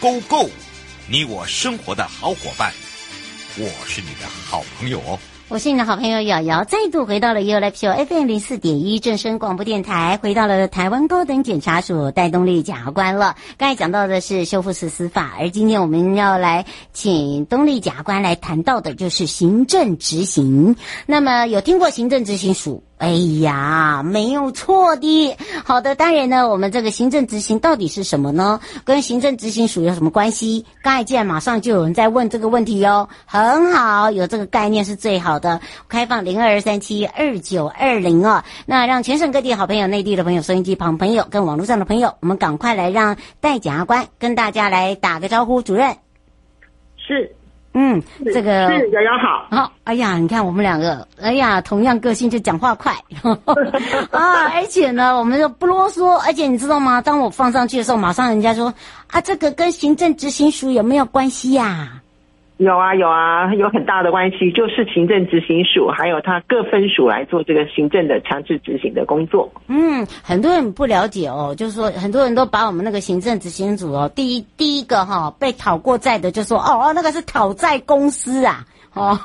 Go Go 你我生活的好伙伴，我是你的好朋友哦。我是你的好朋友瑶瑶，再度回到了 U L P O FM 零四点一正声广播电台，回到了台湾高等检察署戴东丽检察官了。刚才讲到的是修复式司法，而今天我们要来请东丽检察官来谈到的就是行政执行。那么有听过行政执行署？哎呀，没有错的。好的，当然呢，我们这个行政执行到底是什么呢？跟行政执行署有什么关系？刚才见马上就有人在问这个问题哟。很好，有这个概念是最好的。开放零二二三七二九二零哦，那让全省各地好朋友、内地的朋友、收音机旁朋友跟网络上的朋友，我们赶快来让戴检察官跟大家来打个招呼。主任是。嗯，这个是瑶瑶好。好，哎呀，你看我们两个，哎呀，同样个性就讲话快 啊，而且呢，我们就不啰嗦。而且你知道吗？当我放上去的时候，马上人家说啊，这个跟行政执行署有没有关系呀、啊？有啊有啊，有很大的关系，就是行政执行署还有它各分署来做这个行政的强制执行的工作。嗯，很多人不了解哦，就是说很多人都把我们那个行政执行署哦，第一第一个哈、被讨过债的就说哦哦，那个是讨债公司啊。哦，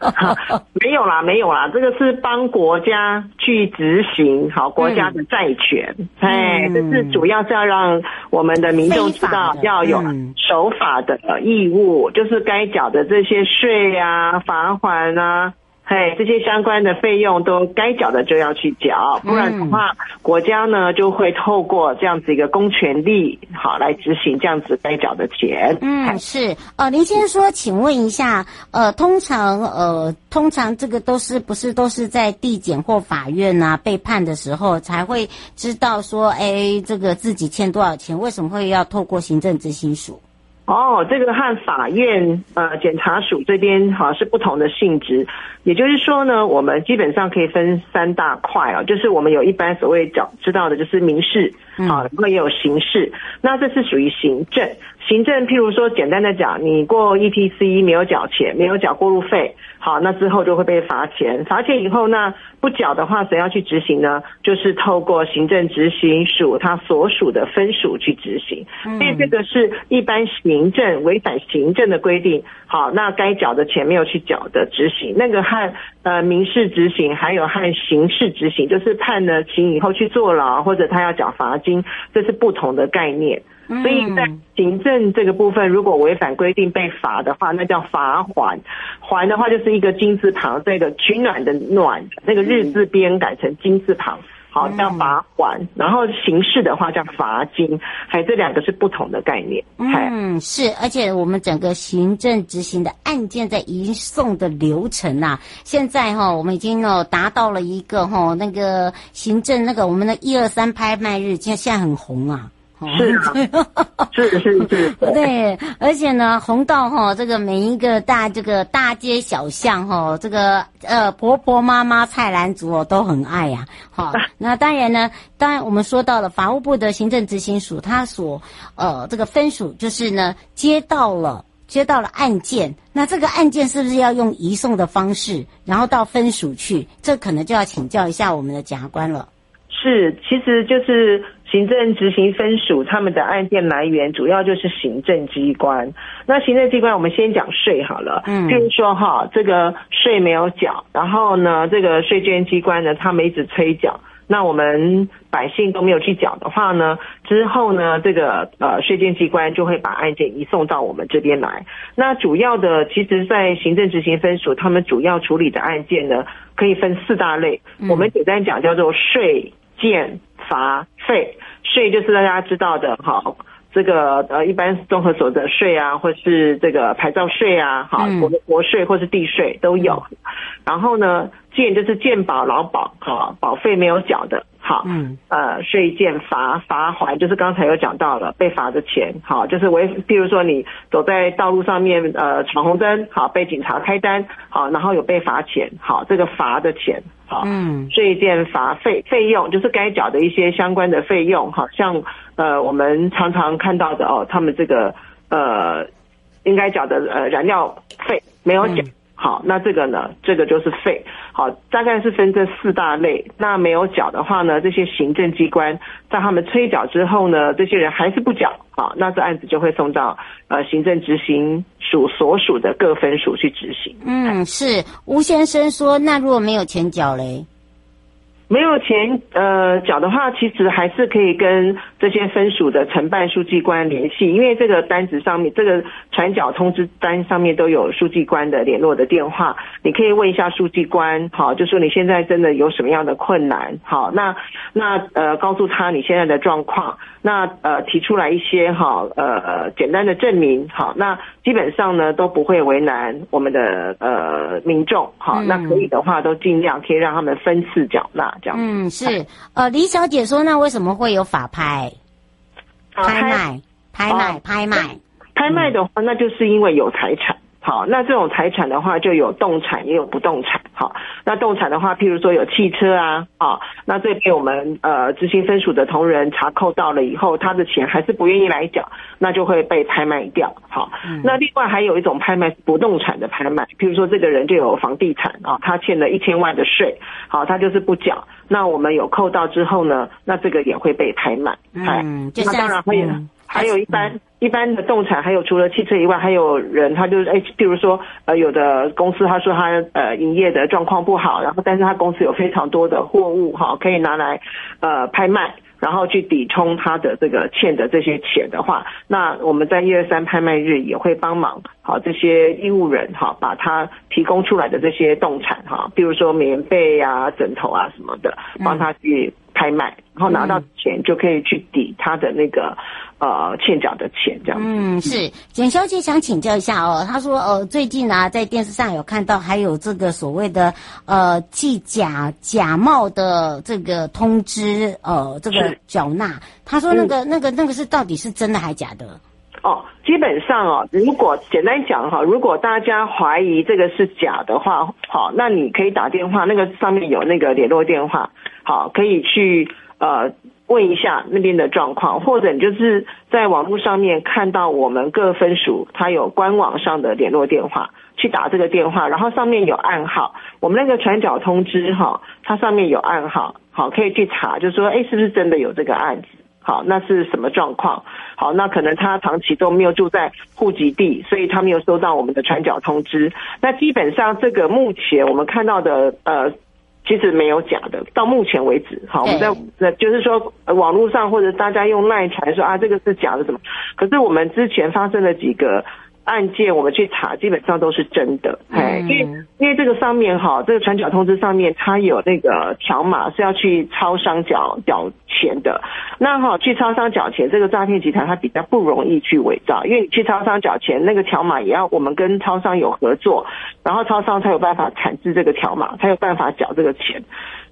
没有啦，没有啦，这个是帮国家去执行好国家的债权，哎、嗯，这是主要是要让我们的民众知道要有守法的义务，嗯、就是该缴的这些税啊、罚款啊。哎，这些相关的费用都该缴的就要去缴，不然的话，国家呢就会透过这样子一个公权力，好来执行这样子该缴的钱。嗯，是。呃，林先生说，请问一下，呃，通常，呃，通常这个都是不是都是在地检或法院啊被判的时候才会知道说，哎，这个自己欠多少钱？为什么会要透过行政执行署？哦，这个和法院呃检察署这边好像是不同的性质，也就是说呢，我们基本上可以分三大块啊，就是我们有一般所谓讲知道的就是民事，好，然后也有刑事，那这是属于行政。行政譬如说简单的讲，你过 ETC 没有缴钱，没有缴过路费，好，那之后就会被罚钱，罚钱以后那不缴的话，谁要去执行呢？就是透过行政执行署他所属的分署去执行，所以这个是一般行政违反行政的规定，好，那该缴的钱没有去缴的执行，那个和呃民事执行还有和刑事执行，就是判了刑以后去坐牢或者他要缴罚金，这是不同的概念。所以在行政这个部分，如果违反规定被罚的话，那叫罚还。还的话就是一个金字旁，这个取暖的暖，那个日字边改成金字旁，好叫罚锾。然后刑事的话叫罚金，还这两个是不同的概念。嗯，是，而且我们整个行政执行的案件在移送的流程啊，现在哈，我们已经哦达到了一个哈那个行政那个我们的一二三拍卖日，现在现在很红啊。是啊，是是是，是，对，而且呢，红道哈，这个每一个大这个大街小巷哈，这个呃婆婆妈妈菜篮族哦都很爱呀，好，那当然呢，当然我们说到了法务部的行政执行署，它所呃这个分署就是呢接到了接到了案件，那这个案件是不是要用移送的方式，然后到分署去？这可能就要请教一下我们的检察官了。是，其实就是。行政执行分署他们的案件来源主要就是行政机关。那行政机关，我们先讲税好了。嗯，就是说哈，这个税没有缴，然后呢，这个税捐机关呢，他们一直催缴，那我们百姓都没有去缴的话呢，之后呢，这个呃税捐机关就会把案件移送到我们这边来。那主要的，其实，在行政执行分署，他们主要处理的案件呢，可以分四大类。我们简单讲叫做税。建罚费，税就是大家知道的，哈，这个呃，一般综合所得税啊，或是这个牌照税啊，哈，国国税或是地税都有。然后呢，建就是健保劳保，哈，保费没有缴的，好，嗯，呃，税件罚罚还，就是刚才有讲到了被罚的钱，好，就是违，譬如说你走在道路上面，呃，闯红灯，好，被警察开单，好，然后有被罚钱，好，这个罚的钱，好，嗯，税件罚费费用，就是该缴的一些相关的费用，好像呃，我们常常看到的哦，他们这个呃，应该缴的呃燃料费没有缴。嗯好，那这个呢？这个就是费。好，大概是分这四大类。那没有缴的话呢？这些行政机关在他们催缴之后呢，这些人还是不缴。好，那这案子就会送到呃行政执行署所属的各分署去执行。嗯，是吴先生说，那如果没有钱缴嘞？没有钱呃缴的话，其实还是可以跟这些分署的承办书记官联系，因为这个单子上面，这个传缴通知单上面都有书记官的联络的电话，你可以问一下书记官，好，就说你现在真的有什么样的困难，好，那那呃告诉他你现在的状况，那呃提出来一些哈呃简单的证明，好，那基本上呢都不会为难我们的呃民众，好，那可以的话都尽量可以让他们分次缴纳。嗯，是，呃，李小姐说，那为什么会有法拍？拍卖，拍卖，拍卖，拍卖的话，那就是因为有财产。好，那这种财产的话，就有动产也有不动产。好，那动产的话，譬如说有汽车啊，啊，那这边我们呃执行分署的同仁查扣到了以后，他的钱还是不愿意来缴，那就会被拍卖掉。好，那另外还有一种拍卖不动产的拍卖，譬如说这个人就有房地产啊，他欠了一千万的税，好，他就是不缴，那我们有扣到之后呢，那这个也会被拍卖。嗯，那当然会有。还有一般一般的动产，还有除了汽车以外，还有人他就是哎，比如说呃，有的公司他说他呃营业的状况不好，然后但是他公司有非常多的货物哈，可以拿来呃拍卖，然后去抵充他的这个欠的这些钱的话，那我们在一二三拍卖日也会帮忙好这些义务人哈，把他提供出来的这些动产哈，比如说棉被啊、枕头啊什么的，帮他去拍卖，然后拿到钱就可以去抵他的那个。呃，欠缴的钱这样。嗯，是简小姐想请教一下哦，她说呃，最近啊，在电视上有看到还有这个所谓的呃，寄假假冒的这个通知，呃，这个缴纳。她说那个、嗯、那个那个是到底是真的还假的？哦，基本上哦，如果简单讲哈，如果大家怀疑这个是假的话，好，那你可以打电话，那个上面有那个联络电话，好，可以去呃。问一下那边的状况，或者你就是在网络上面看到我们各分署它有官网上的联络电话，去打这个电话，然后上面有暗号，我们那个传缴通知哈，它上面有暗号，好，可以去查，就说，哎，是不是真的有这个案子？好，那是什么状况？好，那可能他长期都没有住在户籍地，所以他没有收到我们的传缴通知。那基本上这个目前我们看到的呃。其实没有假的，到目前为止，好，我们在那就是说，网络上或者大家用赖传说啊，这个是假的什么？可是我们之前发生了几个。案件我们去查，基本上都是真的，哎、嗯，因为因为这个上面哈，这个传缴通知上面它有那个条码是要去超商缴缴钱的。那哈，去超商缴钱，这个诈骗集团它比较不容易去伪造，因为你去超商缴钱，那个条码也要我们跟超商有合作，然后超商才有办法产制这个条码，才有办法缴这个钱。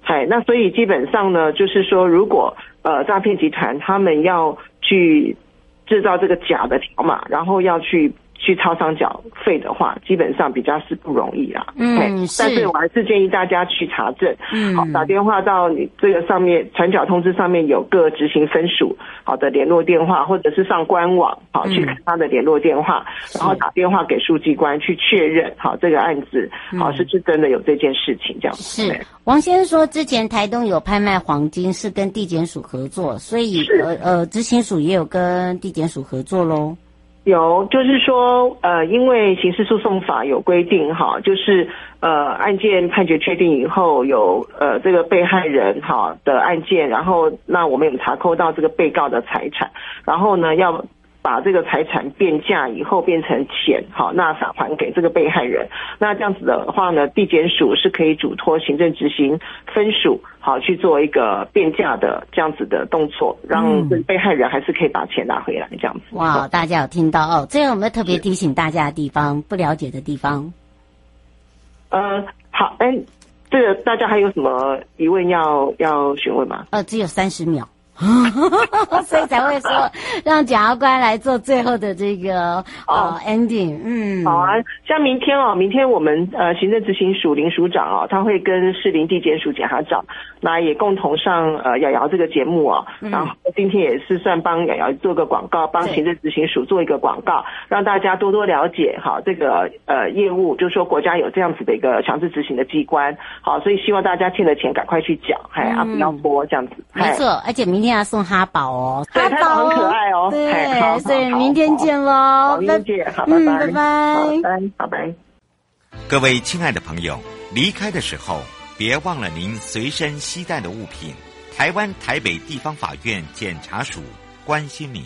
哎，那所以基本上呢，就是说，如果呃诈骗集团他们要去制造这个假的条码，然后要去。去超商缴费的话，基本上比较是不容易啦。嗯，是。但是我还是建议大家去查证。嗯，好，打电话到你这个上面传缴通知上面有个执行分署好的联络电话，或者是上官网好去看他的联络电话，嗯，然后打电话给书记官去确认好这个案子好是不是真的有这件事情这样子。是。王先生说，之前台东有拍卖黄金是跟地检署合作，所以呃呃执行署也有跟地检署合作喽。有，就是说，呃，因为刑事诉讼法有规定，哈，就是呃，案件判决确定以后，有呃这个被害人哈的案件，然后那我们有查扣到这个被告的财产，然后呢要。把这个财产变价以后变成钱，好，那返还给这个被害人。那这样子的话呢，地检署是可以嘱托行政执行分署，好去做一个变价的这样子的动作，让被害人还是可以把钱拿回来，这样子。哇，大家有听到哦？这样有没有特别提醒大家的地方？不了解的地方？呃，好，哎。这个大家还有什么疑问要要询问吗？呃，只有三十秒。所以才会说让检察官来做最后的这个呃 ending，嗯，好啊，像明天哦，明天我们呃行政执行署林署长哦，他会跟士林地检署检察长，那也共同上呃瑶瑶这个节目哦，然后今天也是算帮瑶瑶做个广告，帮行政执行署做一个广告，让大家多多了解哈这个呃业务，就是说国家有这样子的一个强制执行的机关，好，所以希望大家欠的钱赶快去缴，还啊不要拖这样子，没错，而且明天。要送哈宝哦，哈宝很可爱哦。对，所以明天见喽，明天见，好，拜拜，拜拜，好，拜拜，拜拜。各位亲爱的朋友，离开的时候别忘了您随身携带的物品。台湾台北地方法院检察署关心您。